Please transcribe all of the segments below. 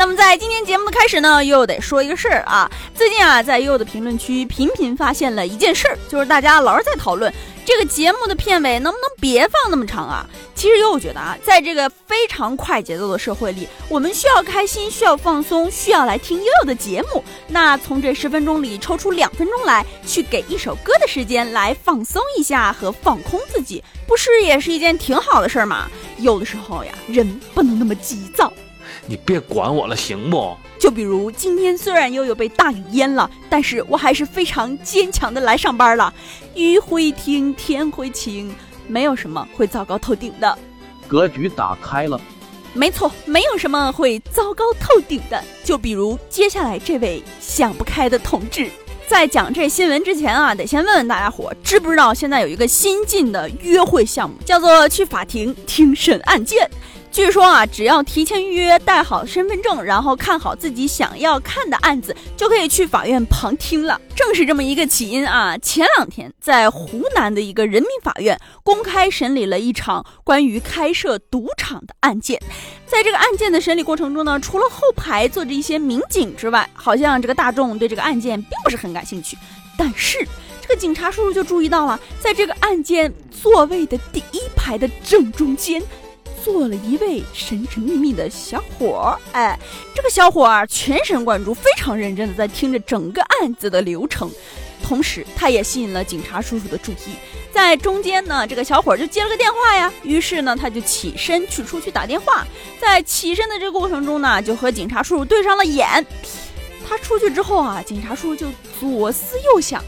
那么在今天节目的开始呢，悠悠得说一个事儿啊。最近啊，在悠悠的评论区频频发现了一件事儿，就是大家老是在讨论。这个节目的片尾能不能别放那么长啊？其实又觉得啊，在这个非常快节奏的社会里，我们需要开心，需要放松，需要来听悠悠的节目。那从这十分钟里抽出两分钟来，去给一首歌的时间来放松一下和放空自己，不是也是一件挺好的事儿吗？有的时候呀，人不能那么急躁。你别管我了，行不？就比如今天虽然悠悠被大雨淹了，但是我还是非常坚强的来上班了。雨会停，天会晴，没有什么会糟糕透顶的。格局打开了，没错，没有什么会糟糕透顶的。就比如接下来这位想不开的同志，在讲这新闻之前啊，得先问问大家伙，知不知道现在有一个新进的约会项目，叫做去法庭听审案件。据说啊，只要提前预约，带好身份证，然后看好自己想要看的案子，就可以去法院旁听了。正是这么一个起因啊！前两天在湖南的一个人民法院公开审理了一场关于开设赌场的案件。在这个案件的审理过程中呢，除了后排坐着一些民警之外，好像这个大众对这个案件并不是很感兴趣。但是这个警察叔叔就注意到了，在这个案件座位的第一排的正中间。坐了一位神神秘秘的小伙儿，哎，这个小伙儿全神贯注，非常认真的在听着整个案子的流程，同时他也吸引了警察叔叔的注意。在中间呢，这个小伙儿就接了个电话呀，于是呢，他就起身去出去打电话。在起身的这个过程中呢，就和警察叔叔对上了眼。他出去之后啊，警察叔叔就左思右想，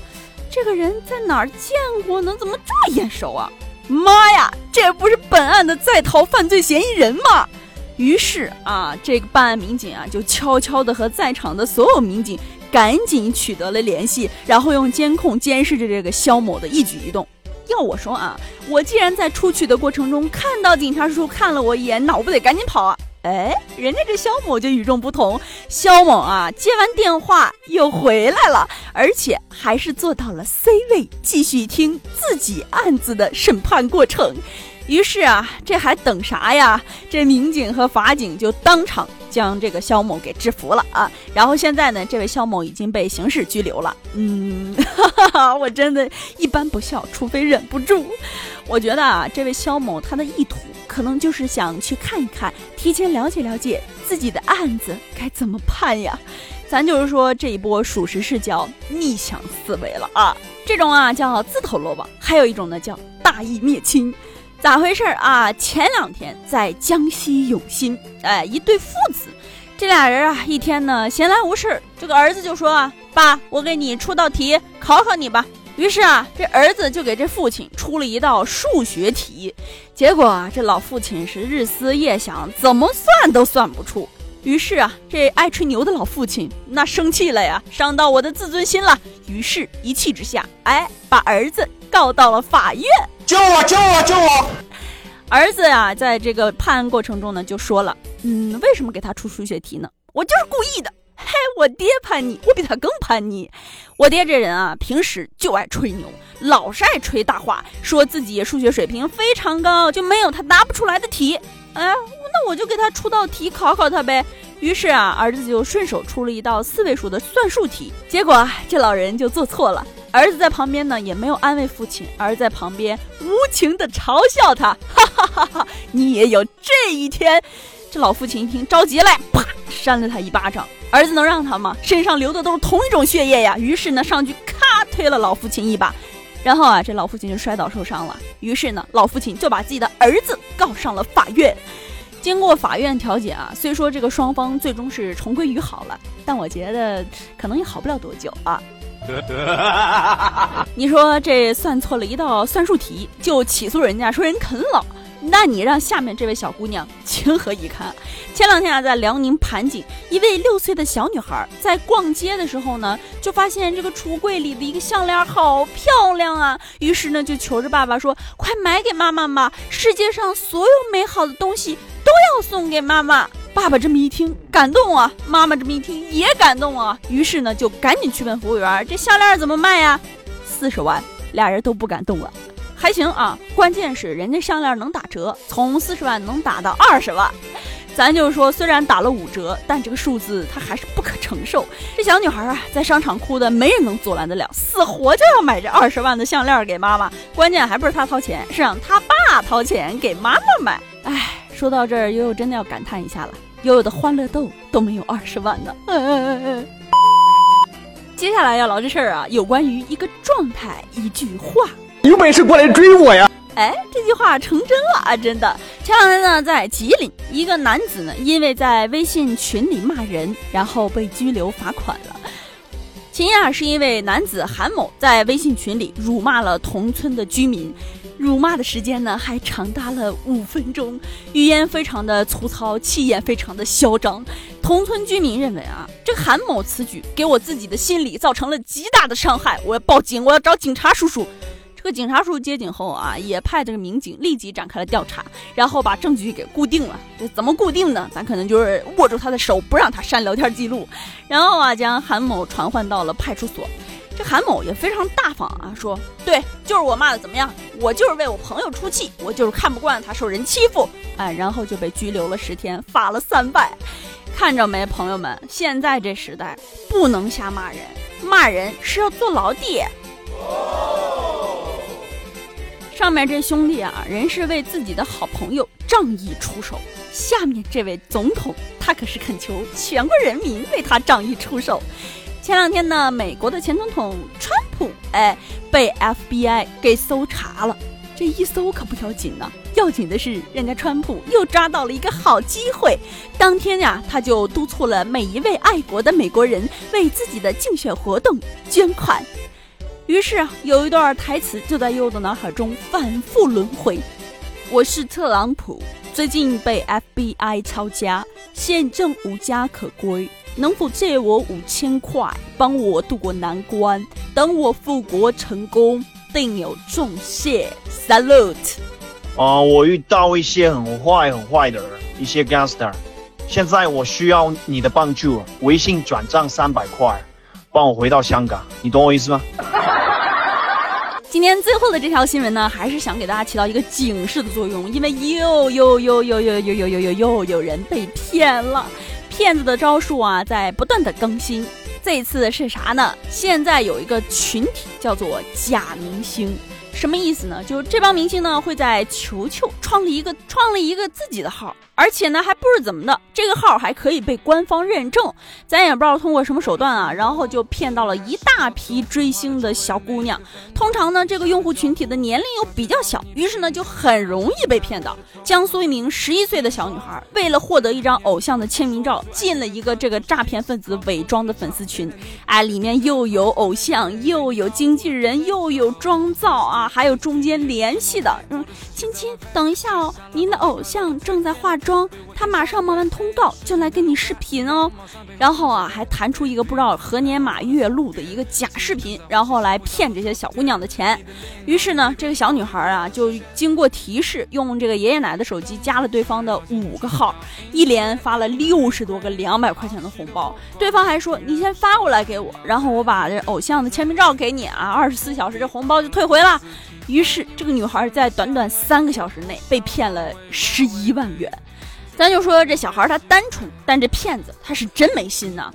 这个人在哪儿见过呢？怎么这么眼熟啊？妈呀，这不是本案的在逃犯罪嫌疑人吗？于是啊，这个办案民警啊，就悄悄的和在场的所有民警赶紧取得了联系，然后用监控监视着这个肖某的一举一动。要我说啊，我既然在出去的过程中看到警察叔叔看了我一眼，那我不得赶紧跑啊！哎，人家这肖某就与众不同。肖某啊，接完电话又回来了，而且还是坐到了 C 位，继续听自己案子的审判过程。于是啊，这还等啥呀？这民警和法警就当场将这个肖某给制服了啊！然后现在呢，这位肖某已经被刑事拘留了。嗯，哈哈哈，我真的一般不笑，除非忍不住。我觉得啊，这位肖某他的意图。可能就是想去看一看，提前了解了解自己的案子该怎么判呀。咱就是说这一波属实是叫逆向思维了啊，这种啊叫自投罗网，还有一种呢叫大义灭亲。咋回事啊？前两天在江西永新，哎，一对父子，这俩人啊一天呢闲来无事，这个儿子就说啊，爸，我给你出道题考考你吧。于是啊，这儿子就给这父亲出了一道数学题，结果啊，这老父亲是日思夜想，怎么算都算不出。于是啊，这爱吹牛的老父亲那生气了呀，伤到我的自尊心了。于是，一气之下，哎，把儿子告到了法院。救我！救我！救我！儿子呀，在这个判案过程中呢，就说了，嗯，为什么给他出数学题呢？我就是故意的。嘿，我爹叛逆，我比他更叛逆。我爹这人啊，平时就爱吹牛，老是爱吹大话，说自己数学水平非常高，就没有他答不出来的题。哎，那我就给他出道题考考他呗。于是啊，儿子就顺手出了一道四位数的算术题。结果这老人就做错了，儿子在旁边呢，也没有安慰父亲，而在旁边无情的嘲笑他。哈哈哈哈！你也有这一天。这老父亲一听着急了，啪，扇了他一巴掌。儿子能让他吗？身上流的都是同一种血液呀！于是呢，上去咔推了老父亲一把，然后啊，这老父亲就摔倒受伤了。于是呢，老父亲就把自己的儿子告上了法院。经过法院调解啊，虽说这个双方最终是重归于好了，但我觉得可能也好不了多久啊。你说这算错了一道算术题，就起诉人家说人啃老。那你让下面这位小姑娘情何以堪？前两天啊，在辽宁盘锦，一位六岁的小女孩在逛街的时候呢，就发现这个橱柜里的一个项链好漂亮啊，于是呢就求着爸爸说：“快买给妈妈吧！世界上所有美好的东西都要送给妈妈。爸爸这么一听，感动啊；妈妈这么一听，也感动啊。于是呢，就赶紧去问服务员：“这项链怎么卖呀？”四十万，俩人都不敢动了。还行啊，关键是人家项链能打折，从四十万能打到二十万。咱就说，虽然打了五折，但这个数字她还是不可承受。这小女孩啊，在商场哭的没人能阻拦得了，死活就要买这二十万的项链给妈妈。关键还不是她掏钱，是让她爸掏钱给妈妈买。唉。说到这儿，悠悠真的要感叹一下了，悠悠的欢乐豆都没有二十万呢。接下来要聊这事儿啊，有关于一个状态，一句话。有本事过来追我呀！哎，这句话成真了啊，真的。前两天呢，在吉林，一个男子呢，因为在微信群里骂人，然后被拘留罚款了。起因啊，是因为男子韩某在微信群里辱骂了同村的居民。辱骂的时间呢，还长达了五分钟，语言非常的粗糙，气焰非常的嚣张。同村居民认为啊，这韩某此举给我自己的心理造成了极大的伤害，我要报警，我要找警察叔叔。这个警察叔叔接警后啊，也派这个民警立即展开了调查，然后把证据给固定了。这怎么固定呢？咱可能就是握住他的手，不让他删聊天记录，然后啊，将韩某传唤到了派出所。韩某也非常大方啊，说对，就是我骂的怎么样？我就是为我朋友出气，我就是看不惯他受人欺负，哎，然后就被拘留了十天，罚了三百。看着没，朋友们，现在这时代不能瞎骂人，骂人是要坐牢的。上面这兄弟啊，人是为自己的好朋友仗义出手，下面这位总统，他可是恳求全国人民为他仗义出手。前两天呢，美国的前总统川普哎被 FBI 给搜查了。这一搜可不要紧呢，要紧的是人家川普又抓到了一个好机会。当天呀，他就督促了每一位爱国的美国人为自己的竞选活动捐款。于是啊，有一段台词就在悠悠的脑海中反复轮回：“我是特朗普，最近被 FBI 抄家，现正无家可归。”能否借我五千块，帮我渡过难关？等我复国成功，定有重谢。Salute。啊，我遇到一些很坏很坏的人，一些 gangster。现在我需要你的帮助，微信转账三百块，帮我回到香港，你懂我意思吗？今天最后的这条新闻呢，还是想给大家起到一个警示的作用，因为又又又又又又又又又又有人被骗了。骗子的招数啊，在不断的更新。这次是啥呢？现在有一个群体叫做假明星。什么意思呢？就是这帮明星呢会在球球创立一个创立一个自己的号，而且呢还不是怎么的，这个号还可以被官方认证。咱也不知道通过什么手段啊，然后就骗到了一大批追星的小姑娘。通常呢这个用户群体的年龄又比较小，于是呢就很容易被骗到。江苏一名十一岁的小女孩为了获得一张偶像的签名照，进了一个这个诈骗分子伪装的粉丝群。哎，里面又有偶像，又有经纪人，又有妆造啊。还有中间联系的，嗯，亲亲，等一下哦，您的偶像正在化妆，他马上忙完通告就来跟你视频哦。然后啊，还弹出一个不知道何年马月录的一个假视频，然后来骗这些小姑娘的钱。于是呢，这个小女孩啊，就经过提示，用这个爷爷奶奶的手机加了对方的五个号，一连发了六十多个两百块钱的红包。对方还说：“你先发过来给我，然后我把这偶像的签名照给你啊，二十四小时这红包就退回了。”于是，这个女孩在短短三个小时内被骗了十一万元。咱就说这小孩他单纯，但这骗子他是真没心呐！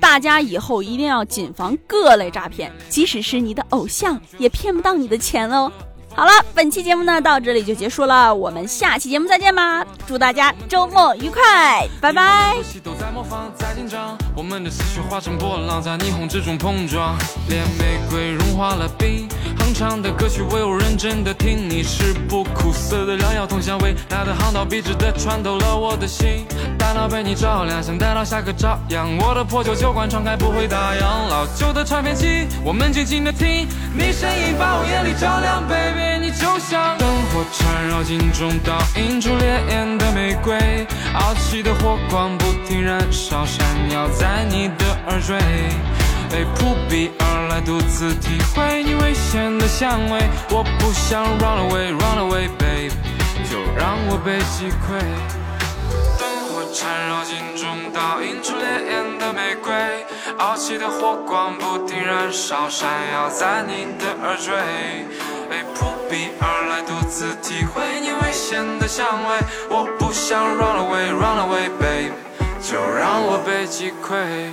大家以后一定要谨防各类诈骗，即使是你的偶像，也骗不到你的钱哦。好了，本期节目呢到这里就结束了，我们下期节目再见吧！祝大家周末愉快，拜拜。我们的思绪化成波浪，在霓虹之中碰撞，连玫瑰融化了冰。唱的歌曲，我有认真的听。你是不苦涩的良药，通向未来的航道，笔直的穿透了我的心。大脑被你照亮，想带到下个朝阳。我的破旧酒馆敞开不会打烊，老旧的唱片机，我们静静的听。你声音把我眼里照亮，baby。你就像灯火缠绕，镜中倒映出烈焰的玫瑰，傲气的火光不停燃烧，闪耀在你的耳坠，被扑鼻而独自体会你危险的香味。我不想 run away，run away，baby，就让我被击溃。灯火缠绕镜中倒映出烈焰的玫瑰，傲气的火光不停燃烧，闪耀在你的耳坠。被扑鼻而来，独自体会你危险的香味。我不想 run away，run away baby，就让我被击溃。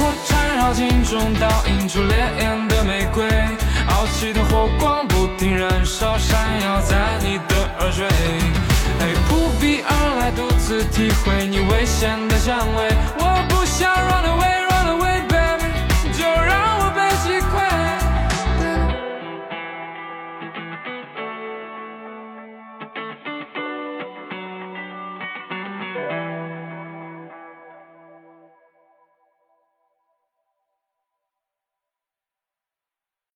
灯火缠绕镜中倒映出烈焰的玫瑰，傲气的火光不停燃烧，闪耀在你的耳坠。扑鼻而来，独自体会你危险的香味。我不想 run away。